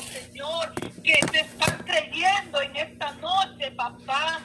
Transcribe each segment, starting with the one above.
Señor, que te están creyendo en esta noche, papá.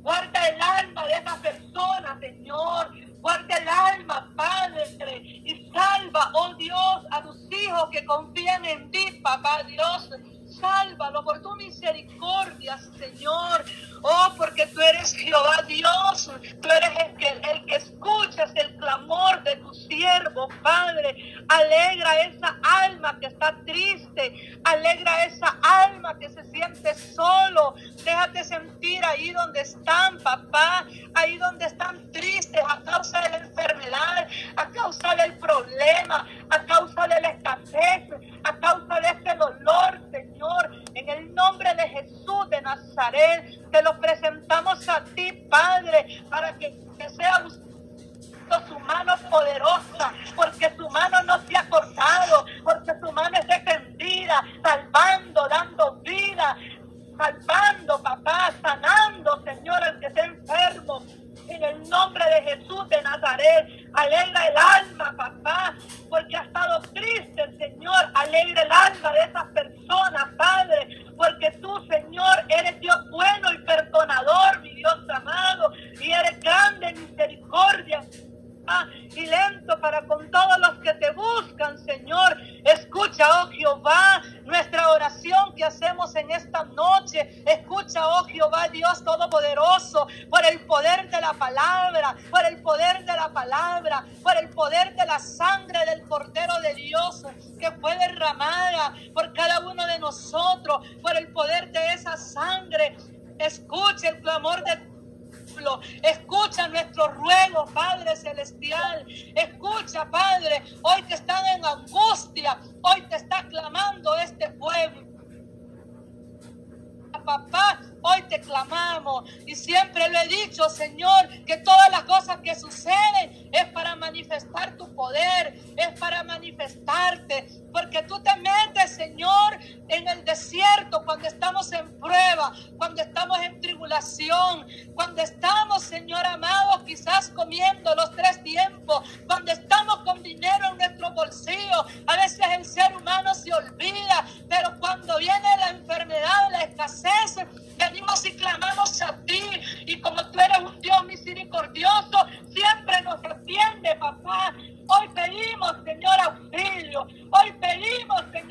Guarda el alma de esa persona, Señor. Guarda el alma, Padre. Y salva, oh Dios, a tus hijos que confían en ti, papá Dios. Sálvalo por tu misericordia, Señor. Oh, porque tú eres Jehová Dios. Tú eres el que, el que escuchas el clamor de tu siervo, Padre. Alegra esa alma que está triste. Alegra esa alma que se siente solo. Déjate sentir ahí donde están, papá. Ahí donde están tristes a causa de la enfermedad, a causa del problema, a causa de la escasez, a causa de este dolor, Señor. En el nombre de Jesús de Nazaret, te lo presentamos a ti, Padre, para que, que sea su mano poderosa, porque su mano no se ha cortado, porque su mano es defendida, salvando, dando vida, salvando, papá, sanando, Señor, al que esté enfermo. En el nombre de Jesús de Nazaret, alegra el alma, papá, porque ha estado triste el Señor. Alegra el alma de esas personas, Padre, porque tú, Señor, eres Dios bueno y perdonador, mi Dios amado, y eres grande en misericordia y lento para con todos los que te buscan, Señor. Escucha, oh Jehová, nuestra oración que hacemos en esta noche. Escucha, oh Jehová, Dios Todopoderoso, por el poder de la palabra, por el poder de la palabra, por el poder de la sangre del Cordero de Dios que fue derramada por cada uno de nosotros, por el poder de esa sangre. Escucha el clamor de Escucha nuestro ruego, Padre Celestial. Escucha, Padre, hoy que están en angustia, hoy te está clamando este pueblo. Papá, hoy te clamamos y siempre lo he dicho, Señor, que todas las cosas que suceden es para manifestar tu poder, es para manifestarte, porque tú te metes, Señor, en el desierto cuando estamos en prueba, cuando estamos en tribulación, cuando estamos, Señor amado, quizás comiendo los tres tiempos, cuando estamos con dinero en nuestro bolsillo, a veces el ser humano se olvida, pero cuando viene la enfermedad, la escasez, venimos y clamamos a ti. Y como tú eres un Dios misericordioso, siempre nos atiende, papá. Hoy pedimos, Señor, auxilio. Hoy pedimos, Señor,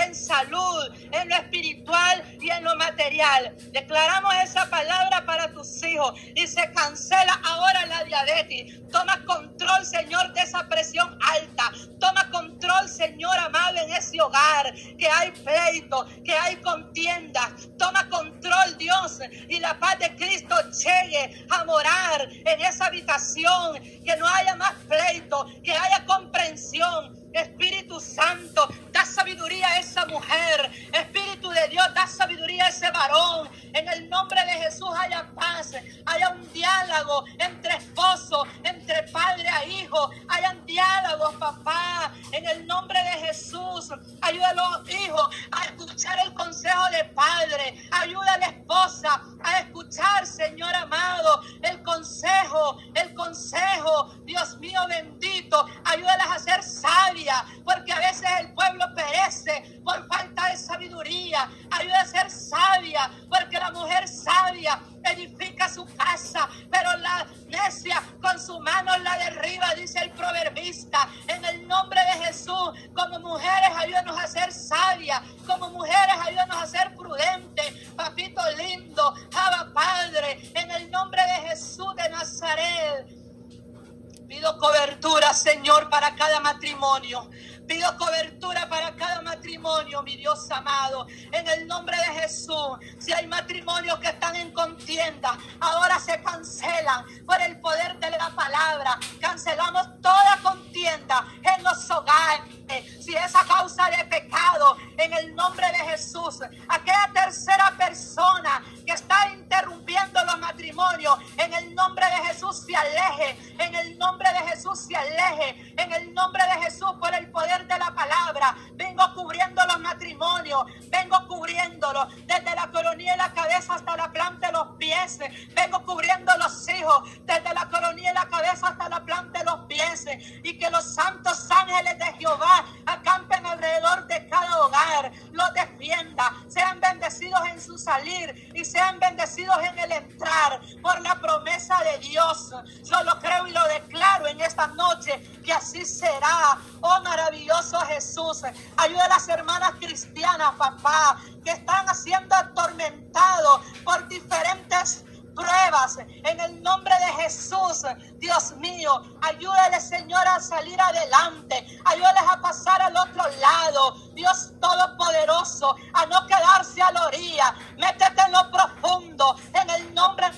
en salud, en lo espiritual y en lo material. Declaramos esa palabra para tus hijos y se cancela ahora la diabetes. Toma control, Señor, de esa presión alta. Toma control, Señor amado, en ese hogar. Que hay pleito, que hay contienda. Toma control, Dios, y la paz de Cristo llegue a morar en esa habitación. Que no haya más pleito, que haya comprensión Espíritu Santo, da sabiduría a esa mujer. Espíritu de Dios, da sabiduría a ese varón. En el nombre de Jesús haya paz, haya un diálogo entre esposos, entre padre a hijo. Hayan diálogos, papá. En el nombre de Jesús, ayuda a los hijos a escuchar el consejo de padre. Ayuda a la esposa a escuchar, Señor amado, el consejo, el consejo. Dios mío bendito, ayúdalas a ser sabias porque a veces el pueblo perece por falta de sabiduría. Ayuda a ser sabia, porque la mujer sabia edifica su casa, pero la necia con su mano la derriba, dice el proverbista. En el nombre de Jesús, como mujeres, ayúdanos a ser sabias, como mujeres, ayúdanos a ser prudentes, papito lindo, Java Padre, en el nombre de Jesús de Nazaret. Pido cobertura, Señor, para cada matrimonio. Pido cobertura para cada matrimonio, mi Dios amado. En el nombre de Jesús. Si hay matrimonios que están en contienda, ahora se cancelan por el poder de la palabra. Cancelamos toda contienda en los hogares. Si esa causa de pecado, en el nombre de Jesús, aquella tercera persona que está interrumpiendo los matrimonios, en Jesús se aleje. En el nombre de Jesús se aleje. En el nombre de Jesús por el poder de la palabra. Vengo cubriendo los matrimonios, vengo cubriéndolo desde la coronilla de la cabeza hasta la planta de los pies. Vengo cubriendo los hijos desde la coronilla de la cabeza hasta la planta de los pies. Y que los santos ángeles de Jehová acampen alrededor de cada hogar, los defienda, sean bendecidos en su salir y sean bendecidos en el entrar por la promesa de Dios. Yo lo creo y lo declaro en esta noche que así será. Oh maravilloso Jesús. Ayuda a las hermanas cristianas, papá, que están siendo atormentados por diferentes pruebas. En el nombre de Jesús, Dios mío, ayúdale, Señor, a salir adelante. Ayúdales a pasar al otro lado. Dios Todopoderoso, a no quedarse a la orilla. Métete en lo profundo. En el nombre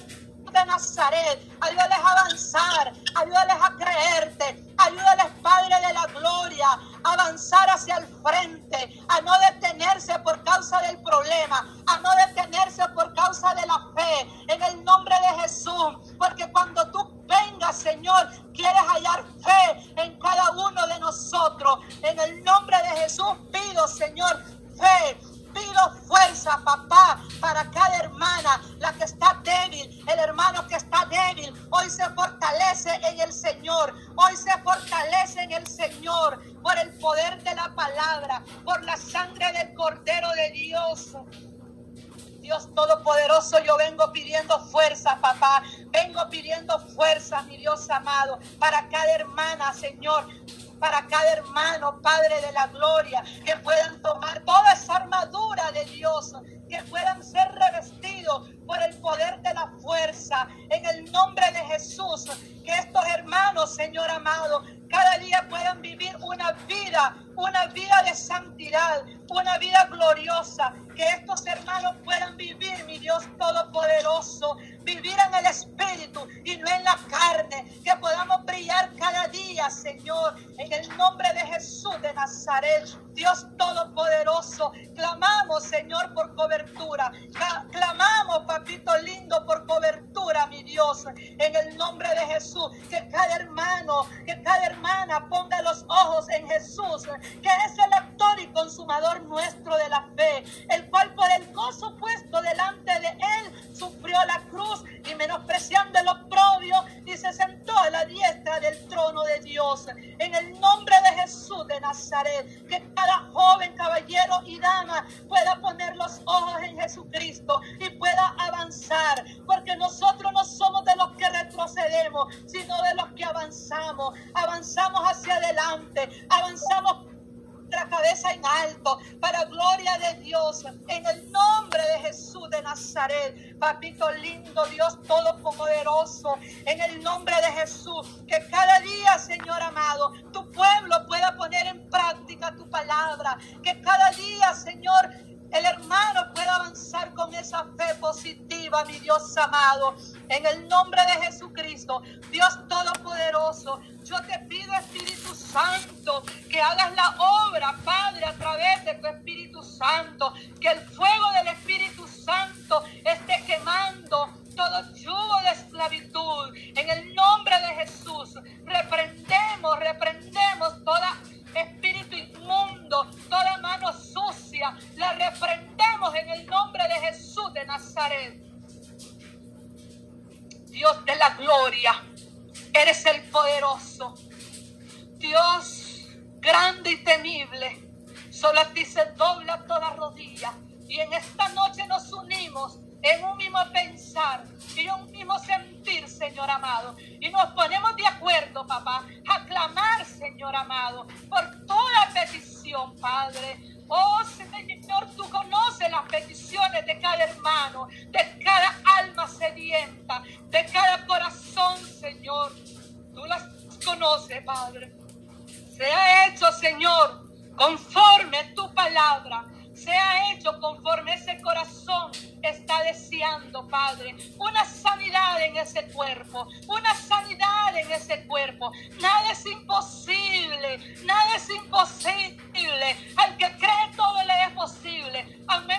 de Nazaret. Ayúdales a avanzar. Ayúdales a creerte. Ayúdales, Padre de la Gloria, a avanzar hacia el frente, a no detenerse por causa del problema, a no detenerse por causa de la fe, en el nombre de Jesús. Porque cuando tú vengas, Señor, quieres hallar fe en cada uno de nosotros. En el nombre de Jesús pido, Señor, fe pido fuerza, papá, para cada hermana, la que está débil, el hermano que está débil, hoy se fortalece en el Señor, hoy se fortalece en el Señor por el poder de la palabra, por la sangre del Cordero de Dios. Dios Todopoderoso, yo vengo pidiendo fuerza, papá. Vengo pidiendo fuerza, mi Dios amado, para cada hermana, Señor para cada hermano, Padre de la gloria, que puedan tomar toda esa armadura de Dios, que puedan ser revestidos por el poder de la fuerza, en el nombre de Jesús, que estos hermanos, Señor amado, cada día puedan vivir una vida, una vida de santidad, una vida gloriosa, que estos hermanos puedan vivir, mi Dios Todopoderoso, vivir en el Espíritu y no en la carne, que podamos brillar cada día, Señor, en el nombre de Jesús de Nazaret, Dios Todopoderoso, clamamos, Señor, por cobertura, clamamos, papito lindo, por cobertura, mi Dios, en el nombre de Jesús, que cada hermano, que cada hermana ponga los ojos en Jesús, que es el actor y consumador nuestro de la fe, el cual por el gozo puesto delante de él sufrió la cruz y menospreciando el oprobio y se sentó a la diestra del trono de Dios. En el nombre de Jesús de Nazaret, que cada joven, caballero y dama pueda poner los ojos en Jesucristo y pueda avanzar, porque nosotros no somos de los que retrocedemos, sino de los que avanzamos. Avanzamos hacia adelante, avanzamos cabeza en alto para gloria de Dios en el nombre de Jesús de Nazaret. Papito lindo, Dios todopoderoso, en el nombre de Jesús, que cada día, Señor amado, tu pueblo pueda poner en práctica tu palabra, que cada día, Señor, el hermano pueda avanzar con esa fe positiva, mi Dios amado. En el nombre de Jesucristo, Dios Todopoderoso, yo te pido, Espíritu Santo, que hagas la obra, Padre, a través de tu Espíritu Santo. Que el fuego del conoces, Padre. Sea hecho, Señor, conforme tu palabra sea hecho conforme ese corazón está deseando, Padre. Una sanidad en ese cuerpo, una sanidad en ese cuerpo. Nada es imposible, nada es imposible. Al que cree todo le es posible. Aumenta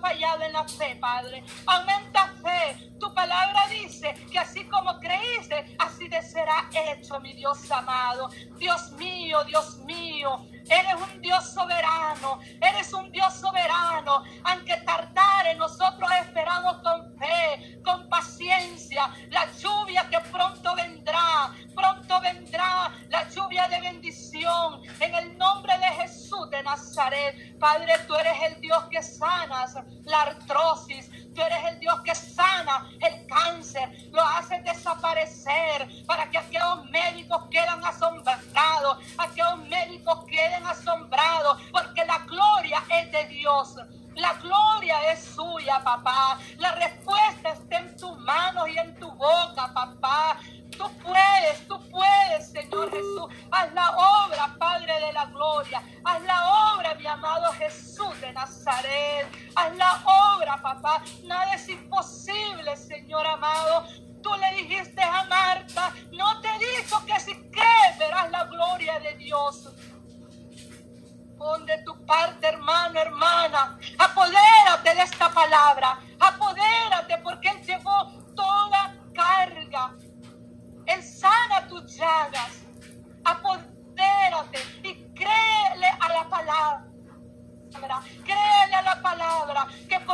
fallado en la fe, Padre. Aumenta fe. Tu palabra dice que así como creíste, así te será hecho, mi Dios amado. Dios mío, Dios mío. Eres un Dios soberano, eres un Dios soberano. Aunque tardare, nosotros esperamos con fe, con paciencia, la lluvia que pronto vendrá. Pronto vendrá la lluvia de bendición. En el nombre de Jesús de Nazaret, Padre, tú eres el Dios que sanas la artrosis. Tú eres el Dios que sana el cáncer, lo hace desaparecer para que aquellos médicos quedan asombrados, queden asombrados, porque la gloria es de Dios. La gloria es suya, papá. La respuesta está en tus manos y en tu boca, papá. Tú puedes, tú puedes, Señor Jesús. Haz la obra, Padre de la gloria. Haz la obra, mi amado Jesús de Nazaret. Haz la obra, papá. Nada es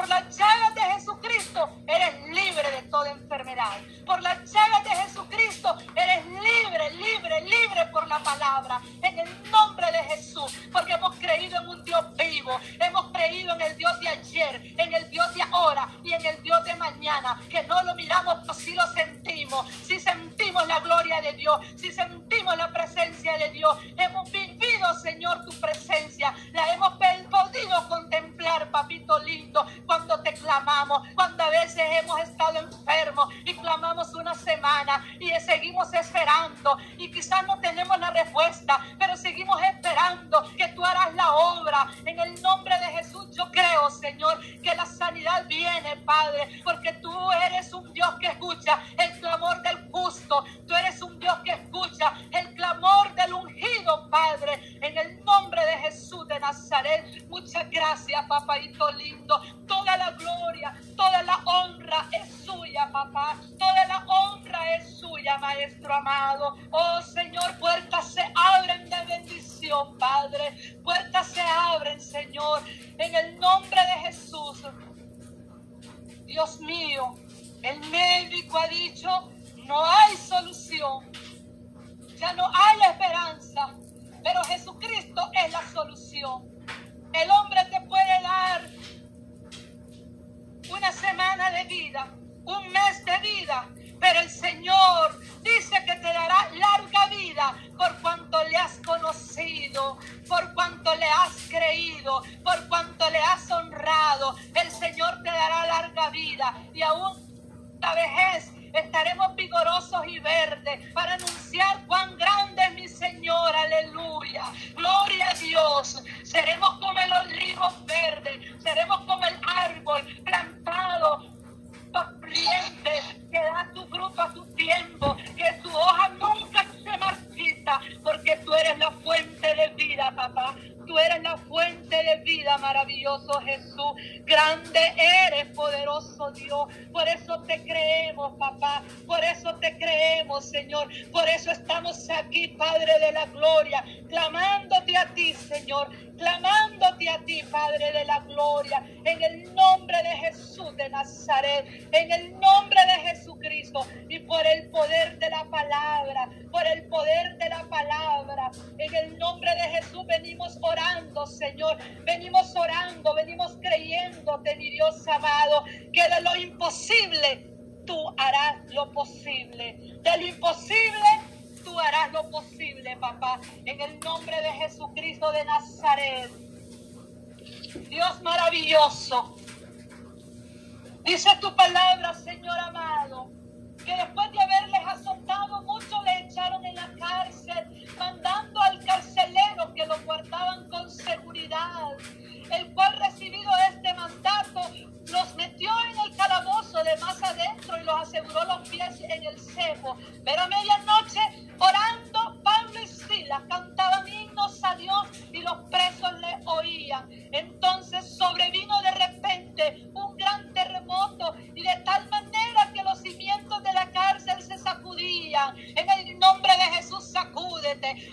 por las llagas de Jesucristo eres libre de toda enfermedad. Por las llagas de Jesucristo eres libre, libre, libre por la palabra. En el nombre de Jesús. Porque hemos creído en un Dios vivo. Hemos creído en el Dios de ayer, en el Dios de ahora y en el Dios de mañana. Que no lo miramos, pero sí lo sentimos. Si sentimos la gloria de Dios. Si sentimos la presencia de Dios. Hemos vivido, Señor, tu presencia. La hemos podido contemplar, papito lindo, cuando te clamamos. A veces hemos estado enfermos y clamamos una semana y seguimos esperando. Y quizás no tenemos la respuesta, pero seguimos esperando que tú harás la obra. En el nombre de Jesús yo creo, Señor, que la sanidad viene, Padre, porque tú eres un Dios que escucha el Te dará larga vida y aún la vejez estaremos vigorosos y verdes para anunciar cuán grande es mi Señor, aleluya. Gloria a Dios. Seremos como el olivo verde, seremos como el árbol plantado que da tu fruto a tu tiempo, que tu hoja nunca se marchita, porque tú eres la fuente de vida, papá. Tú eres la fuente de vida, maravilloso Jesús. Grande eres, poderoso Dios. Por eso te creemos, papá. Por eso te creemos, Señor. Por eso estamos aquí, Padre de la Gloria, clamándote a ti, Señor clamándote a ti, Padre de la gloria, en el nombre de Jesús de Nazaret, en el nombre de Jesucristo y por el poder de la palabra, por el poder de la palabra, en el nombre de Jesús Señor, venimos orando, venimos creyéndote, mi Dios amado, que de lo imposible tú harás lo posible, de lo imposible tú harás lo posible, papá, en el nombre de Jesucristo de Nazaret. Dios maravilloso. Dice tu palabra, Señor amado, que después de haberles azotado mucho, le echaron en la cárcel, mandando al carcelero que lo guardaban con seguridad, el cual recibido este mandato los metió en el calabozo de más adentro y los aseguró los pies en el cepo. Pero a medianoche, orando, Pablo y Silas cantaban himnos a Dios y los presos le oían. Entonces sobrevino de repente un gran En el nombre de Jesús, sacúdete.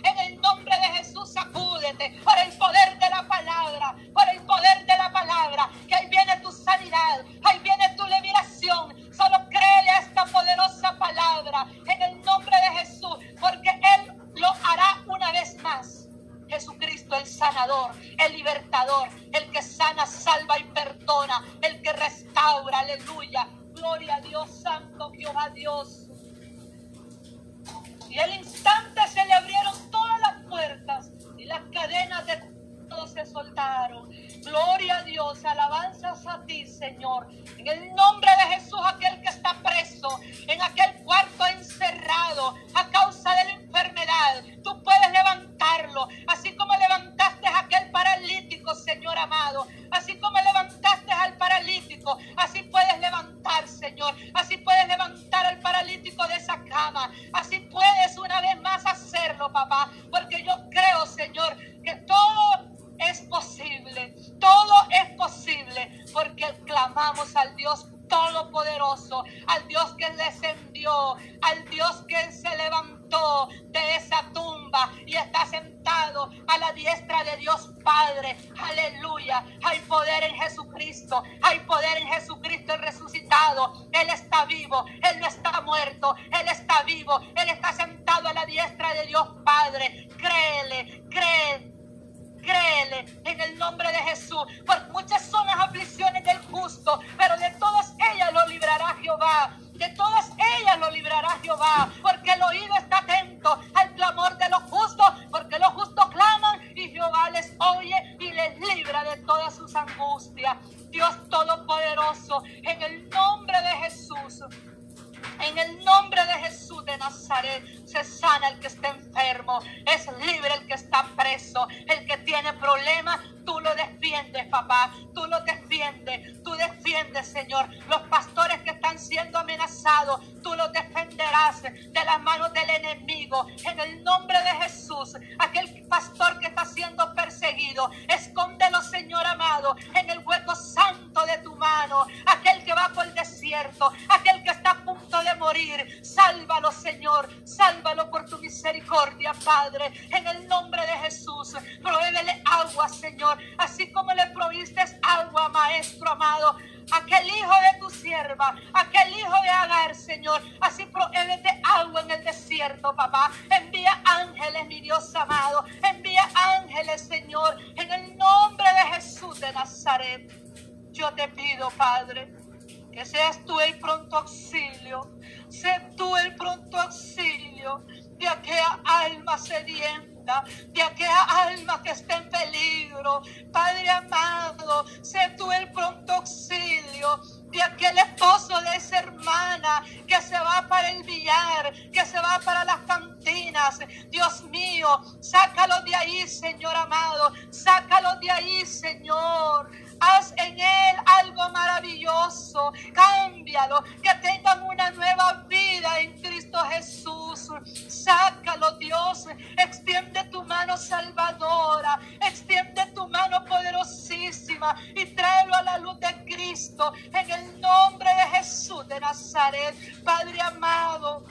Aquel pastor que está siendo perseguido, escóndelo, Señor amado, en el hueco santo de tu mano. Aquel que va por el desierto, aquel que está a punto de morir, sálvalo, Señor, sálvalo por tu misericordia, Padre. En el nombre de Jesús, prohébele agua, Señor, así como le proviste agua, Maestro amado aquel hijo de tu sierva, aquel hijo de Agar, Señor. Así prohébete agua en el desierto, papá. Envía ángeles, mi Dios amado. Envía ángeles, Señor, en el nombre de Jesús de Nazaret. Yo te pido, Padre, que seas tú el pronto auxilio. Sé tú el pronto auxilio de aquella alma sedienta, de aquella alma que está en peligro. Padre amado, sé tú el pronto auxilio de aquel esposo de esa hermana que se va para el billar, que se va para las cantinas. Dios mío, sácalo de ahí, Señor amado, sácalo de ahí, Señor. Haz en él algo maravilloso. Cámbialo. Que tengan una nueva vida en Cristo Jesús. Sácalo, Dios. Extiende tu mano salvadora. Extiende tu mano poderosísima. Y tráelo a la luz de En el nombre de Jesús de Nazaret. Padre amado.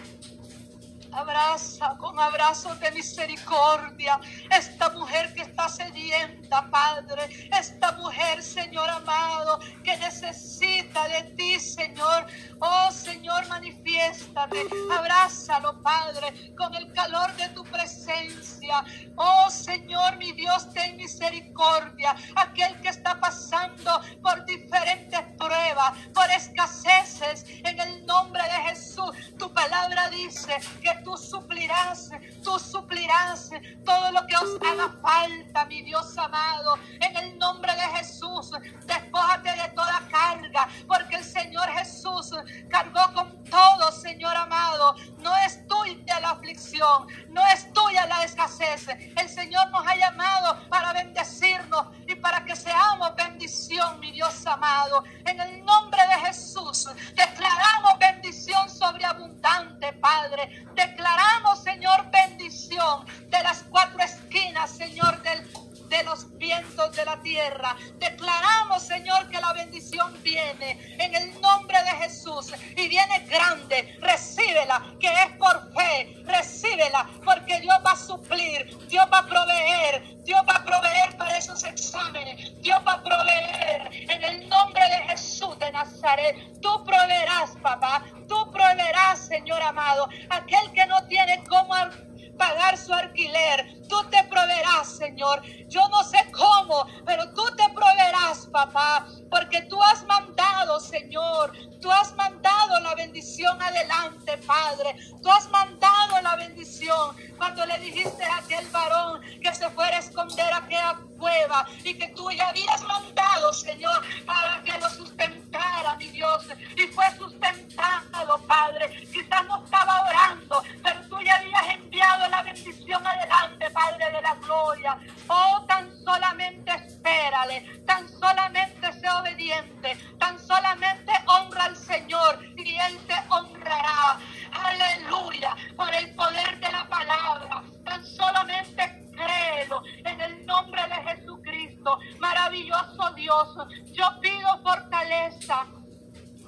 Abraza con abrazos de misericordia esta mujer que está sedienta, Padre. Esta mujer, Señor amado, que necesita de ti, Señor. Oh Señor, manifiéstate. Abrázalo, Padre, con el calor de tu presencia. Oh Señor, mi Dios, ten misericordia. Aquel que está pasando por diferentes pruebas, por escaseces, en el nombre de Jesús. Tu palabra dice que tú suplirás, tú suplirás todo lo que os haga falta, mi Dios amado. En el nombre de Jesús, despójate de toda carga, porque el Señor Jesús cargó con todo, Señor amado. No es tuya la aflicción, no es tuya la escasez. El Señor nos ha llamado para bendecirnos y para que seamos bendición, mi Dios amado. Padre. Tú has mandado la bendición cuando le dijiste a aquel varón que se fuera a esconder a aquella cueva y que tú ya habías mandado, Señor, para que lo sustentara, mi Dios. Y fue sustentado, Padre. Quizás no estaba orando, pero tú ya habías enviado la bendición adelante, Padre de la gloria. Oh, tan solamente espérale, tan solamente sea obediente, tan solamente honra al Señor y Él te honrará. Aleluya, por el poder de la palabra. Tan solamente créelo en el nombre de Jesucristo. Maravilloso Dios, yo pido fortaleza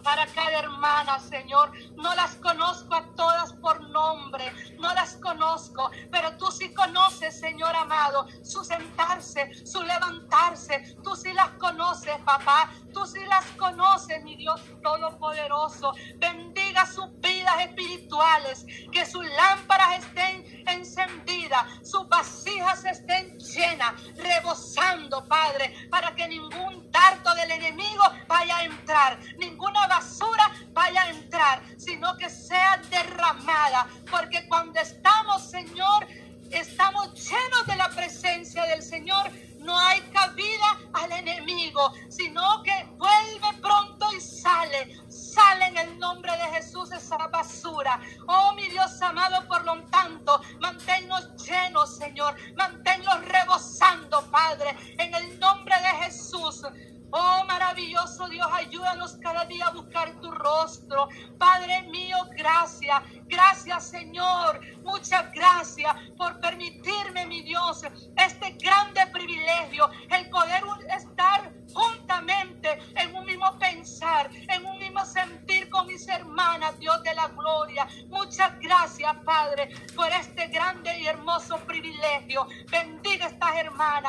para cada hermana, Señor. No las conozco a todas por nombre, no las conozco, pero tú sí conoces, Señor amado, su sentarse, su levantarse. Tú sí las conoces, papá. Tú sí las conoces, mi Dios Todopoderoso. Bendiga sus vidas espirituales, que sus lámparas estén encendidas, sus vasijas estén llenas, rebosando, Padre, para que ningún dardo del enemigo vaya a entrar, ninguna basura vaya a entrar, sino que sea derramada, porque cuando estamos, Señor, estamos llenos de la presencia del Señor, no hay cabida al enemigo, sino que vuelve pronto y sale. Sale en el nombre de Jesús esa basura. Oh, mi Dios amado, por lo tanto, manténnos llenos, Señor. Manténlos rebosando, Padre, en el nombre de Jesús. Oh maravilloso Dios, ayúdanos cada día a buscar tu rostro. Padre mío, gracias. Gracias Señor. Muchas gracias por permitirme, mi Dios, este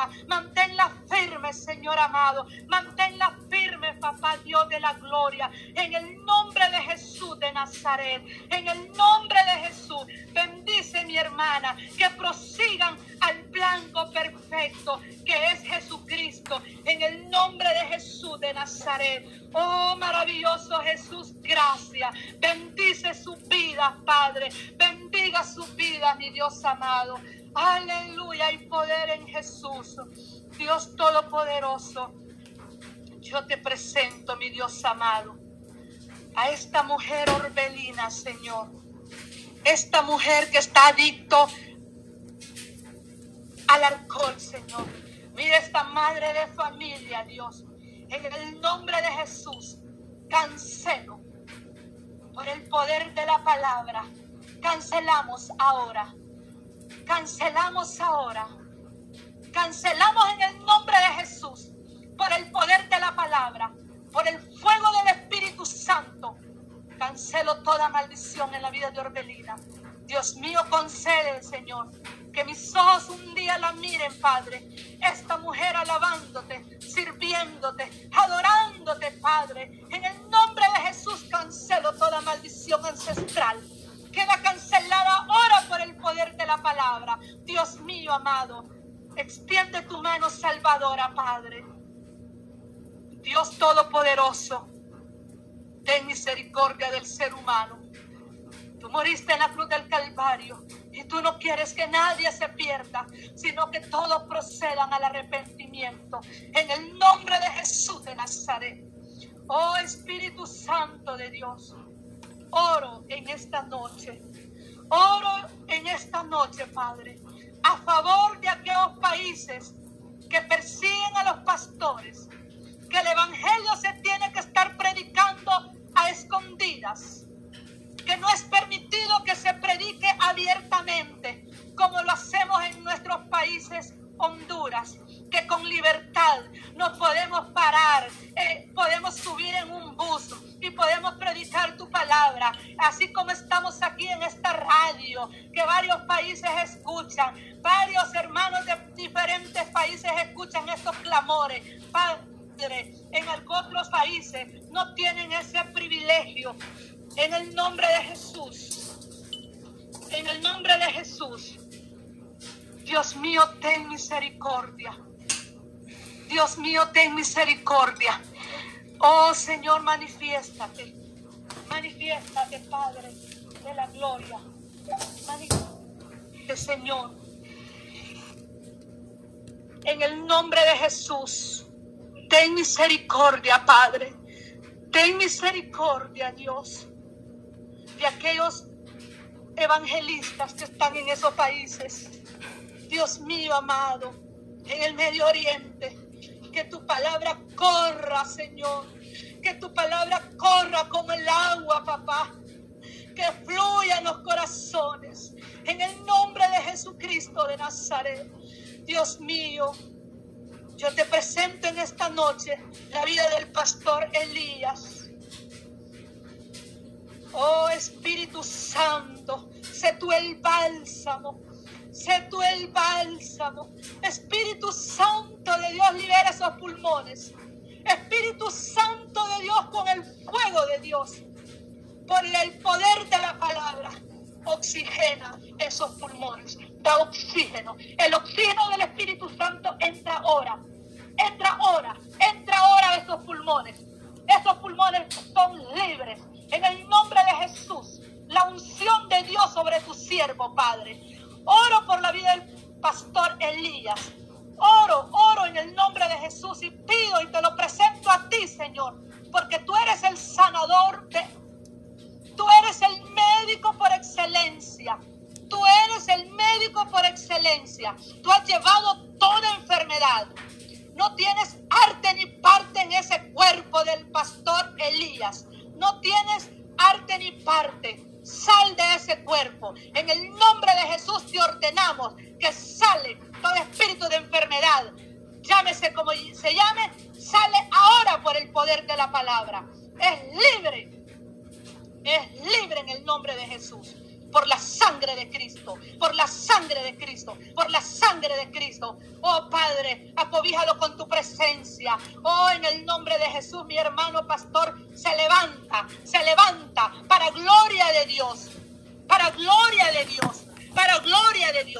hermanas, manténlas firmes, Señor amado. Manténlas firmes, papá Dios de la gloria. En el nombre de Jesús de Nazaret, en el nombre de Jesús, bendice mi hermana, que prosigan al blanco perfecto que es Jesucristo. En el nombre de Jesús de Nazaret. Oh maravilloso Jesús, gracias. Bendice su vida, Padre. Bendiga su vida, mi Dios amado. Aleluya, hay poder en Jesús. Dios Todopoderoso. Yo te presento, mi Dios amado, a esta mujer orbelina, Señor. Esta mujer que está adicto al alcohol, Señor. Mira esta madre de familia, Dios. En el nombre de Jesús, cancelo por el poder de la palabra. Cancelamos ahora. Cancelamos ahora. Cancelamos en el nombre de Jesús por el poder de la palabra, por el fuego del Espíritu Santo. Cancelo toda maldición en la vida de Orbelina. Dios mío, concede, Señor, que mis ojos un día la miren, Padre. Esta mujer alabándote, sirviéndote, adorándote, Padre. En el nombre de Jesús cancelo toda maldición ancestral. Queda cancelada ahora por el poder de la palabra. Dios mío, amado, extiende tu mano salvadora, Padre. Dios Todopoderoso, ten misericordia del ser humano. Tú moriste en la cruz del Calvario y tú no quieres que nadie se pierda, sino que todos procedan al arrepentimiento. En el nombre de Jesús de Nazaret. Oh Espíritu Santo de Dios, oro en esta noche. Oro en esta noche, Padre, a favor de aquellos países que persiguen a los pastores, que el Evangelio se tiene que estar predicando a escondidas, que no es permitido que se predique abiertamente, como lo hacemos en nuestros países Honduras, que con libertad nos podemos parar, eh, podemos subir en un bus y podemos predicar tu palabra, así como estamos aquí en esta radio, que varios países escuchan, varios hermanos de diferentes países escuchan estos clamores. Padre, en otros países no tienen ese privilegio. En el nombre de Jesús, en el nombre de Jesús, Dios mío, ten misericordia. Dios mío, ten misericordia. Oh Señor, manifiéstate. Manifiéstate, Padre de la gloria. Manifiéstate, Señor. En el nombre de Jesús, ten misericordia, Padre. Ten misericordia, Dios, de aquellos evangelistas que están en esos países. Dios mío, amado, en el Medio Oriente, que tu palabra corra, Señor. Que tu palabra corra como el agua, papá. Que fluya en los corazones. En el nombre de Jesucristo de Nazaret. Dios mío, yo te presento en esta noche la vida del pastor Elías. Oh Espíritu Santo, sé tú el bálsamo Sé tú el bálsamo. Espíritu Santo de Dios, libera esos pulmones. Espíritu Santo de Dios, con el fuego de Dios, por el poder de la palabra, oxigena esos pulmones. Da oxígeno. El oxígeno del Espíritu Santo entra ahora. Entra ahora. Entra ahora a esos pulmones. Esos pulmones son libres. En el nombre de Jesús. La unción de Dios sobre tu siervo, Padre Oro por la vida del pastor Elías. Oro, oro en el nombre de Jesús y pido y te lo presento